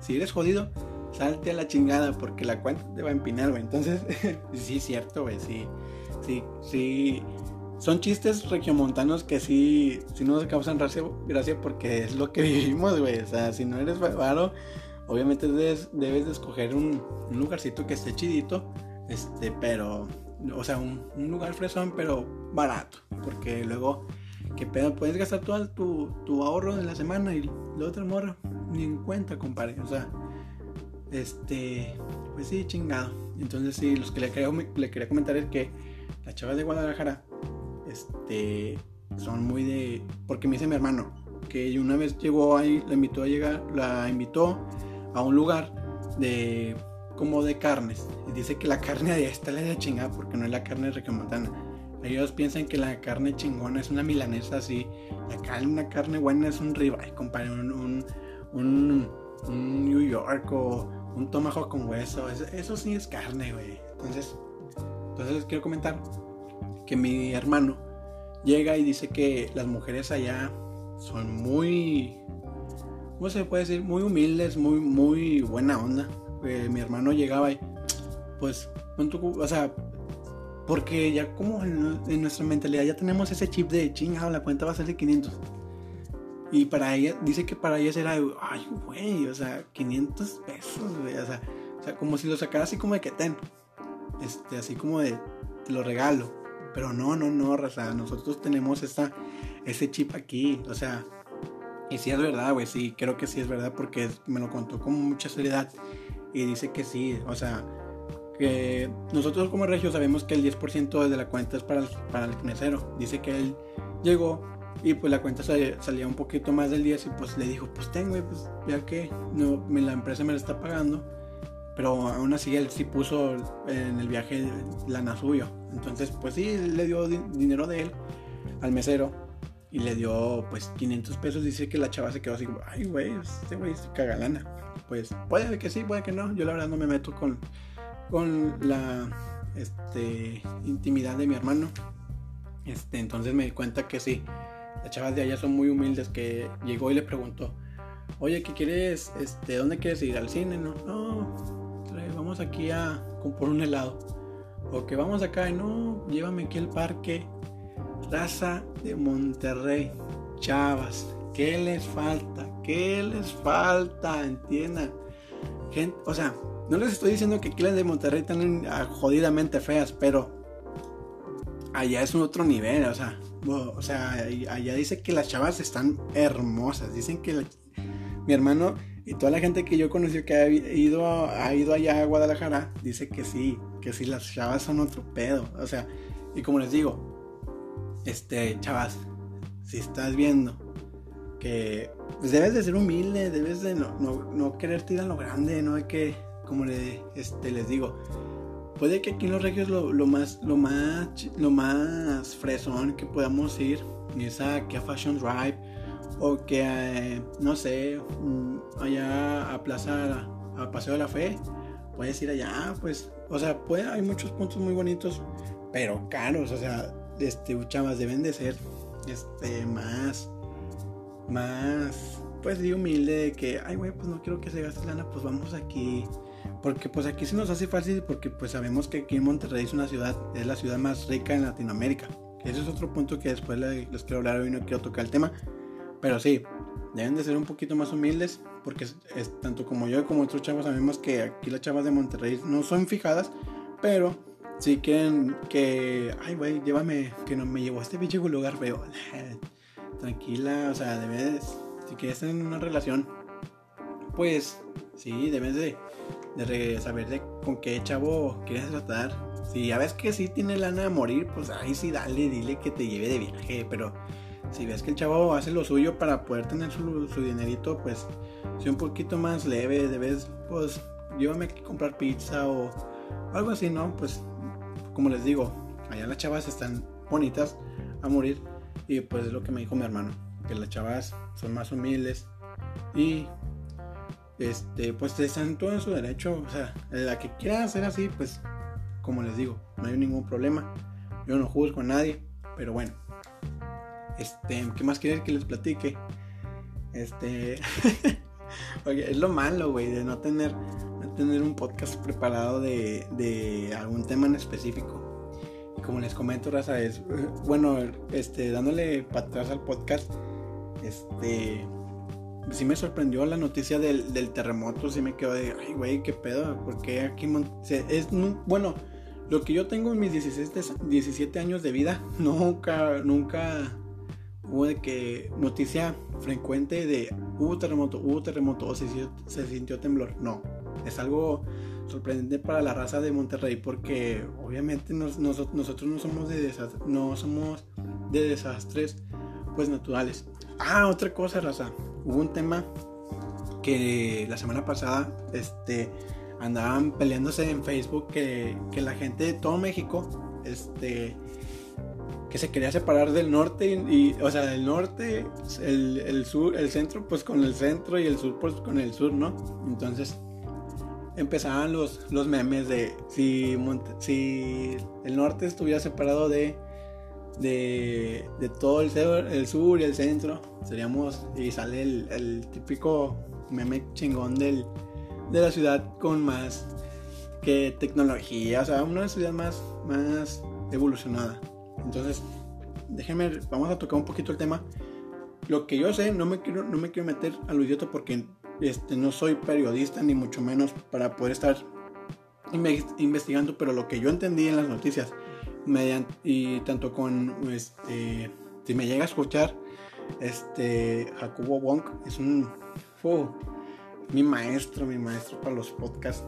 si eres jodido, salte a la chingada porque la cuenta te va a empinar, güey. Entonces, sí es cierto, güey, sí, sí, sí. Son chistes regiomontanos que sí, sí nos causan gracia, gracia porque es lo que vivimos, güey. O sea, si no eres barbaro, obviamente debes, debes de escoger un, lugarcito que esté chidito, este, pero, o sea, un, lugar fresón, pero barato. Porque luego, ¿qué pedo? Puedes gastar todo tu, tu ahorro de la semana y la otra morra ni en cuenta, compadre. O sea, este, pues sí, chingado. Entonces sí, los que le quería, le quería comentar es que las chavas de Guadalajara, este, son muy de, porque me dice mi hermano, que una vez llegó ahí, la invitó a llegar, la invitó a un lugar de, como de carnes. Y dice que la carne de esta le da chingada porque no es la carne regiomontana. Ellos piensan que la carne chingona es una milanesa así. Acá una carne buena es un ribeye, compadre. Un, un, un, New York o un tomahawk con hueso. Eso, sí es carne, güey. Entonces, entonces quiero comentar que mi hermano llega y dice que las mujeres allá son muy, ¿cómo se puede decir? Muy humildes, muy, muy buena onda. Eh, mi hermano llegaba y, pues, o sea, porque ya como en, nuestra mentalidad ya tenemos ese chip de chingado, la cuenta va a ser de 500. Y para ella, dice que para ella era, ay, güey, o sea, 500 pesos, güey, o sea, o sea, como si lo sacara así como de que ten, este, así como de, te lo regalo. Pero no, no, no, raza, nosotros tenemos esta, ese chip aquí, o sea, y si es verdad, güey, sí, creo que sí es verdad porque me lo contó con mucha seriedad y dice que sí, o sea, que nosotros como regio sabemos que el 10% de la cuenta es para el, para el mesero. Dice que él llegó y pues la cuenta salía, un poquito más del 10 y pues le dijo, pues tengo, pues ya que no, la empresa me la está pagando. Pero aún así él sí puso en el viaje lana suyo. Entonces pues sí, le dio dinero de él al mesero y le dio pues 500 pesos. Dice que la chava se quedó así ay güey, este güey se caga lana. Pues puede que sí, puede que no. Yo la verdad no me meto con con la este, intimidad de mi hermano. Este, entonces me di cuenta que sí, las chavas de allá son muy humildes, que llegó y le preguntó, oye, ¿qué quieres? Este, ¿Dónde quieres ir? ¿Al cine? No, vamos aquí a comprar un helado. O que vamos acá, y no, llévame aquí al parque. Raza de Monterrey, chavas, ¿qué les falta? ¿Qué les falta? Entiendan. Gente, o sea, no les estoy diciendo que aquí de Monterrey están ah, jodidamente feas, pero allá es un otro nivel, o sea, o sea, allá dice que las chavas están hermosas, dicen que mi hermano y toda la gente que yo conocí que ha ido, ha ido allá a Guadalajara, dice que sí, que sí, las chavas son otro pedo, o sea, y como les digo, este, chavas, si estás viendo que pues debes de ser humilde, debes de no, no, no a lo grande, no hay que como le, este, les digo, puede que aquí en los regios lo, más, lo más, lo más fresón que podamos ir es aquí a Fashion Drive o que, eh, no sé, mm, allá a Plaza, a Paseo de la Fe, puedes ir allá, pues, o sea, puede, hay muchos puntos muy bonitos, pero caros, o sea, este, chavas deben de ser, este, más, más, pues, de humilde, de que, ay, güey, pues no quiero que se gaste lana, pues vamos aquí porque pues aquí se nos hace fácil porque pues sabemos que aquí en Monterrey es una ciudad, es la ciudad más rica en Latinoamérica. Ese es otro punto que después les quiero hablar hoy, no quiero tocar el tema. Pero sí, deben de ser un poquito más humildes porque tanto como yo como otros chavos sabemos que aquí las chavas de Monterrey no son fijadas, pero sí quieren que, ay güey, llévame, que no me llevó a este pinche lugar feo. Tranquila, o sea, debes, si quieres tener una relación, pues sí, debes de de saber de con qué chavo quieres tratar. Si ya ves que sí tiene lana a morir, pues ahí sí dale, dile que te lleve de viaje. Pero si ves que el chavo hace lo suyo para poder tener su, su dinerito, pues si un poquito más leve, debes, pues llévame a comprar pizza o algo así, ¿no? Pues como les digo, allá las chavas están bonitas a morir. Y pues es lo que me dijo mi hermano, que las chavas son más humildes y este, pues están todo en su derecho. O sea, la que quiera hacer así, pues, como les digo, no hay ningún problema. Yo no juzgo a nadie, pero bueno. Este, ¿qué más quieren que les platique? Este, oye, es lo malo, güey, de no tener, no tener un podcast preparado de, de algún tema en específico. Y como les comento, raza, es, bueno, este, dándole para atrás al podcast, este, sí me sorprendió la noticia del, terremoto, sí me quedó de, ay, güey, qué pedo, porque aquí es, bueno, lo que yo tengo en mis 17, 17 años de vida, nunca, nunca hubo de que noticia frecuente de hubo terremoto, hubo terremoto o se, se sintió temblor, no, es algo sorprendente para la raza de Monterrey porque obviamente nosotros no somos de no somos de desastres pues naturales. Ah, otra cosa, raza hubo un tema que la semana pasada este, andaban peleándose en Facebook que, la gente de todo México este, que se quería separar del norte y, o sea, del norte, el, el, sur, el centro pues con el centro y el sur pues con el sur, ¿no? Entonces empezaban los, los memes de si, si el norte estuviera separado de, de, de todo el, sur y el centro, seríamos, y sale el, el típico meme chingón del, de la ciudad con más que tecnología, o sea, una ciudad más, más evolucionada. Entonces, déjenme, vamos a tocar un poquito el tema. Lo que yo sé, no me quiero, no me quiero meter a lo idiota porque este, no soy periodista ni mucho menos para poder estar investigando, pero lo que yo entendí en las noticias, mediante, y tanto con, este, si me llega a escuchar, este, Jacobo Wong es un, mi maestro, mi maestro para los podcasts.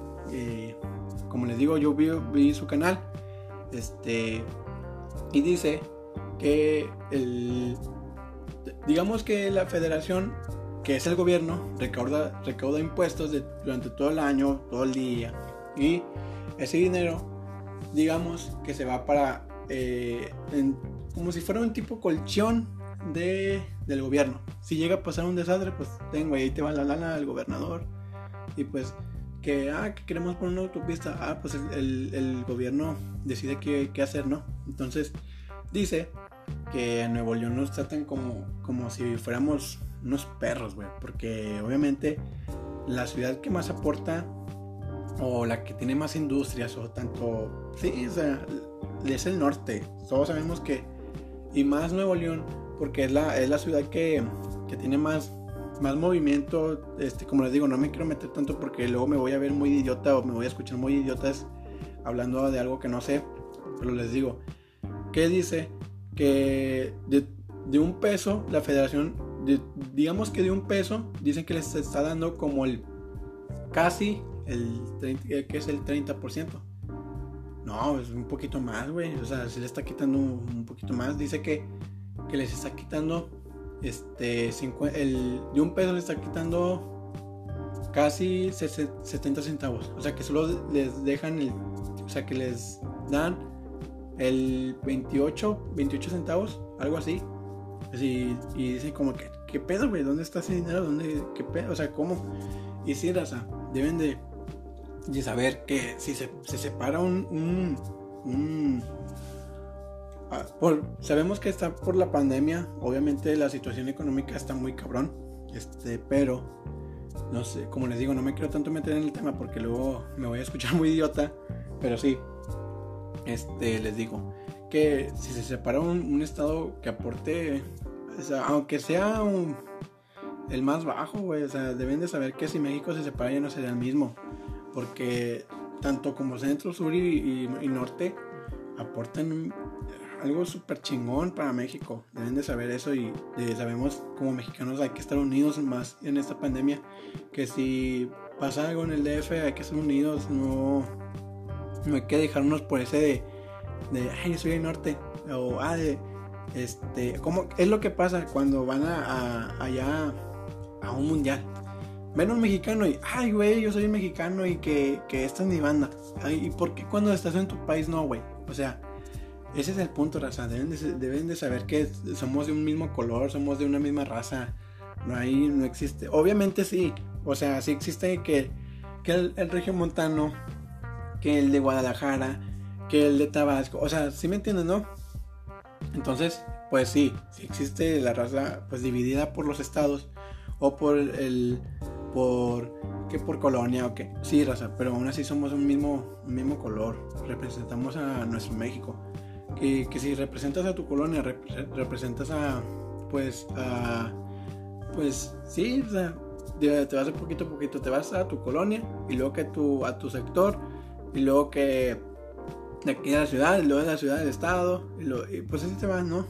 como les digo, yo vi, vi su canal, este, y dice que el, digamos que la federación, que es el gobierno, recauda, recauda impuestos durante todo el año, todo el día, y ese dinero, digamos que se va para, eh, como si fuera un tipo colchón de, del gobierno. Si llega a pasar un desastre, pues tengo ahí te va la lana del gobernador, y pues que, ah, que queremos poner una autopista, ah, pues el, el, gobierno decide qué, qué, hacer, ¿no? Entonces, dice que en Nuevo León nos tratan como, como si fuéramos unos perros, güey, porque obviamente la ciudad que más aporta o la que tiene más industrias o tanto, sí, o sea, es el norte, todos sabemos que, y más Nuevo León, porque es la, es la ciudad que, que tiene más más movimiento, este, como les digo, no me quiero meter tanto porque luego me voy a ver muy idiota o me voy a escuchar muy idiotas hablando de algo que no sé, pero les digo, ¿qué dice? Que de, un peso, la federación, digamos que de un peso, dicen que les está dando como el casi el eh, que es el 30%. No, es un poquito más, güey. O sea, se le está quitando un poquito más. Dice que, que les está quitando este, el, de un peso le está quitando casi 70 centavos. O sea que solo les dejan el, o sea que les dan el 28, 28 centavos, algo así. así y dicen como que, ¿qué pedo, güey? ¿Dónde está ese dinero? ¿Dónde, qué pedo? O sea, ¿cómo? Y sí, raza, deben de, de saber que si se, se separa un, un, un Ah, sabemos que está por la pandemia, obviamente la situación económica está muy cabrón, este, pero no sé, como les digo, no me quiero tanto meter en el tema porque luego me voy a escuchar muy idiota, pero sí, este, les digo que si se separa un, estado que aporte, aunque sea el más bajo, o sea, deben de saber que si México se separa ya no sería el mismo, porque tanto como centro, sur y, norte aportan algo súper chingón para México. Deben de saber eso y sabemos como mexicanos hay que estar unidos más en esta pandemia. Que si pasa algo en el DF hay que estar unidos, no, no hay que dejarnos por ese de, de ay, soy del norte. O, ah, de, este, ¿cómo es lo que pasa cuando van a, allá a un mundial? Ven un mexicano y, ay, güey, yo soy mexicano y que, que esta es mi banda. Ay, ¿Y por qué cuando estás en tu país no, güey? O sea, ese es el punto, raza. Deben de, deben de saber que somos de un mismo color, somos de una misma raza. No hay, no existe. Obviamente sí. O sea, sí existe que, que el, el montano, que el de Guadalajara, que el de Tabasco. O sea, ¿sí me entienden, no? Entonces, pues sí, sí existe la raza pues dividida por los estados o por el por que por colonia o qué. Sí, raza, pero aún así somos un mismo un mismo color. Representamos a nuestro México que, si representas a tu colonia, representas a, pues, a, pues, sí, o sea, te vas a poquito a poquito, te vas a tu colonia y luego que tu, a tu sector y luego que de aquí a la ciudad y luego de la ciudad del estado y, pues así te vas, ¿no?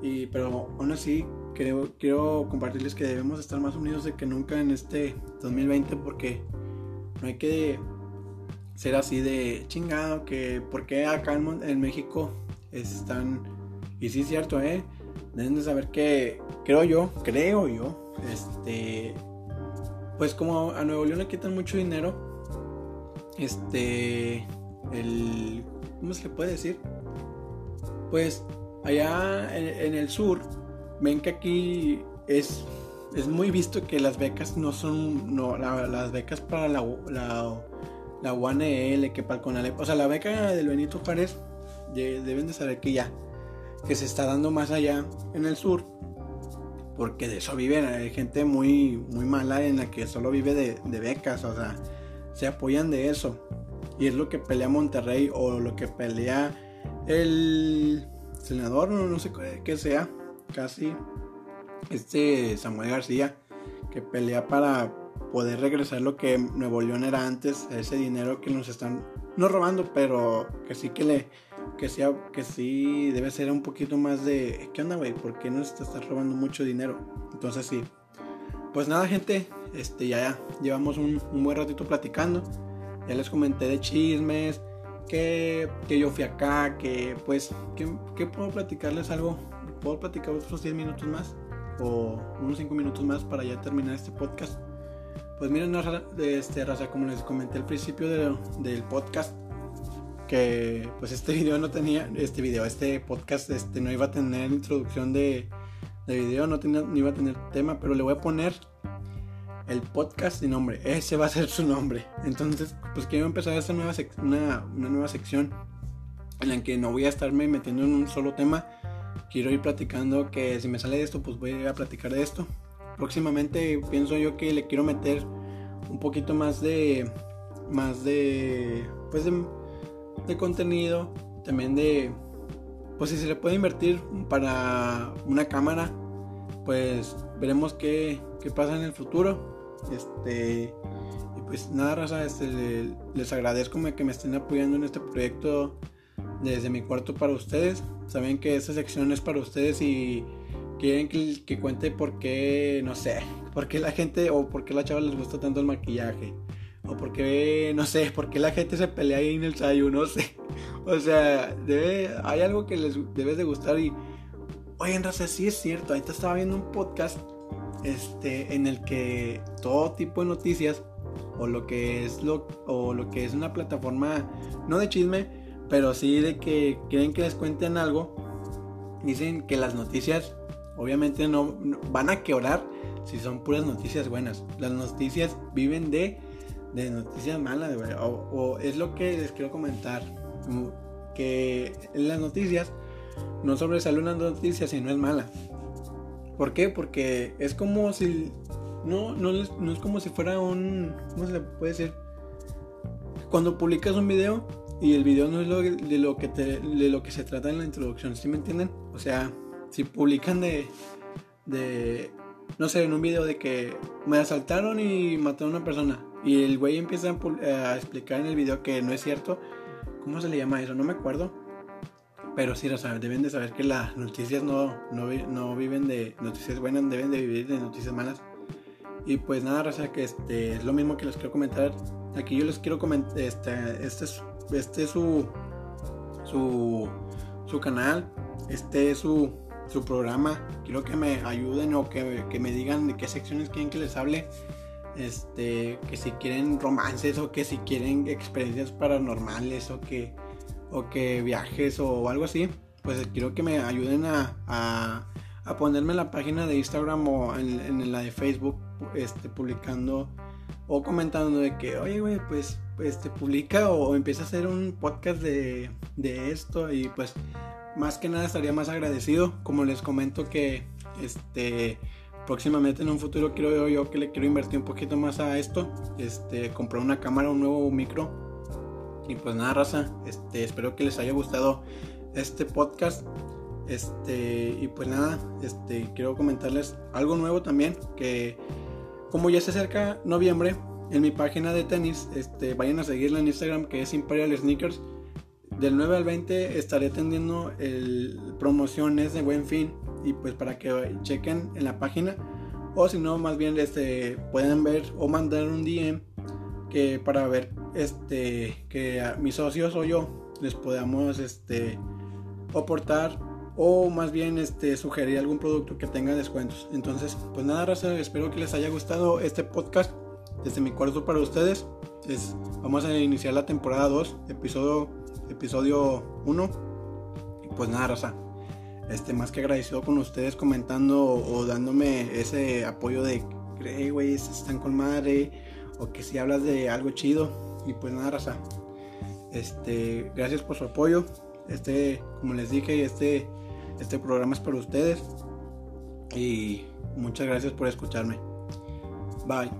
Y, pero aún así quiero, compartirles que debemos estar más unidos de que nunca en este 2020 porque no hay que ser así de chingado, que porque acá en, México están, y sí es cierto, ¿eh? Deben de saber que, creo yo, creo yo, este, pues como a Nuevo León le quitan mucho dinero, este, el, ¿cómo se le puede decir? Pues allá en, el sur, ven que aquí es, es muy visto que las becas no son, no, las becas para la, la, la UANL, que para el CONALEP, o sea, la beca del Benito Juárez, deben de saber que ya, que se está dando más allá en el sur, porque de eso viven, hay gente muy, muy mala en la que solo vive de, de becas, o sea, se apoyan de eso. Y es lo que pelea Monterrey o lo que pelea el senador, no, sé qué sea, casi, este Samuel García, que pelea para poder regresar lo que Nuevo León era antes, ese dinero que nos están, no robando, pero que sí que le, que sea, que sí debe ser un poquito más de, ¿qué onda, güey? ¿Por qué nos estás robando mucho dinero? Entonces sí. Pues nada, gente, este ya, ya llevamos un, buen ratito platicando. Ya les comenté de chismes, que, que yo fui acá, que pues, que, puedo platicarles algo. ¿Puedo platicar otros 10 minutos más? O unos 5 minutos más para ya terminar este podcast. Pues miren, este raza, como les comenté al principio del podcast, que pues este video no tenía, este video, este podcast, este no iba a tener introducción de, de video, no, tenía, no iba a tener tema, pero le voy a poner el podcast sin nombre. Ese va a ser su nombre. Entonces, pues quiero empezar esta nueva una, una, nueva sección en la que no voy a estarme metiendo en un solo tema. Quiero ir platicando que si me sale de esto, pues voy a ir a platicar de esto. Próximamente pienso yo que le quiero meter un poquito más de más de pues de, contenido, también de pues si se le puede invertir para una cámara, pues veremos qué, qué pasa en el futuro. Este, pues nada, raza, este, les agradezco que me estén apoyando en este proyecto desde mi cuarto para ustedes. Saben que esta sección es para ustedes y quieren que, que cuente por qué, no sé, por qué la gente o por qué la chava les gusta tanto el maquillaje. O por qué, no sé, por qué la gente se pelea ahí en el sayo, no sé. O sea, debe, hay algo que les debes de gustar y... Oye, raza, sí es cierto, ahorita estaba viendo un podcast este, en el que todo tipo de noticias o lo que es lo, o lo que es una plataforma no de chisme, pero sí de que quieren que les cuenten algo, dicen que las noticias obviamente no, van a quebrar si son puras noticias buenas. Las noticias viven de, de noticias malas, o, es lo que les quiero comentar, que en las noticias no sobresale una noticia si no es mala. ¿Por qué? Porque es como si. No, no, no es como si fuera un. ¿Cómo se puede decir? Cuando publicas un video y el video no es lo, de, lo que te, de lo que se trata en la introducción, ¿sí me entienden? O sea, si publican de. de no sé, en un video de que me asaltaron y mataron a una persona. Y el güey empieza a, a explicar en el video que no es cierto. ¿Cómo se le llama eso? No me acuerdo pero sí, o sea, deben de saber que las noticias no, no, viven de noticias buenas, deben de vivir de noticias malas. Y pues nada, raza, que este, es lo mismo que les quiero comentar. Aquí yo les quiero comentar, este, este es, este es su, su, su canal, este es su, su programa. Quiero que me ayuden o que, que, me digan de qué secciones quieren que les hable. Este, que si quieren romances o que si quieren experiencias paranormales o que o que viajes o algo así, pues quiero que me ayuden a, a, ponerme en la página de Instagram o en, la de Facebook, este, publicando o comentando de que, oye, güey, pues, pues publica o, empieza a hacer un podcast de, de esto y pues más que nada estaría más agradecido. Como les comento que este próximamente en un futuro quiero yo que le quiero invertir un poquito más a esto. Este, comprar una cámara, un nuevo micro y pues nada, raza, este, espero que les haya gustado este podcast. Este, y pues nada, este, quiero comentarles algo nuevo también, que como ya se acerca noviembre, en mi página de tenis, este, vayan a seguirla en Instagram que es Imperial Sneakers. Del 9 al 20 estaré atendiendo el, promociones de buen fin y pues para que chequen en la página o si no más bien este, pueden ver o mandar un DM que para ver este que a mis socios o yo les podamos este aportar o más bien este, sugerir algún producto que tenga descuentos. Entonces, pues nada, raza, espero que les haya gustado este podcast desde mi cuarto para ustedes. Es, vamos a iniciar la temporada 2, episodio, episodio 1. Y pues nada, raza. Este, más que agradecido con ustedes comentando o, dándome ese apoyo de, hey, güey, están con madre, o que si hablas de algo chido. Y pues nada, raza. Este, gracias por su apoyo. Este, como les dije, este este programa es para ustedes. Y muchas gracias por escucharme. Bye.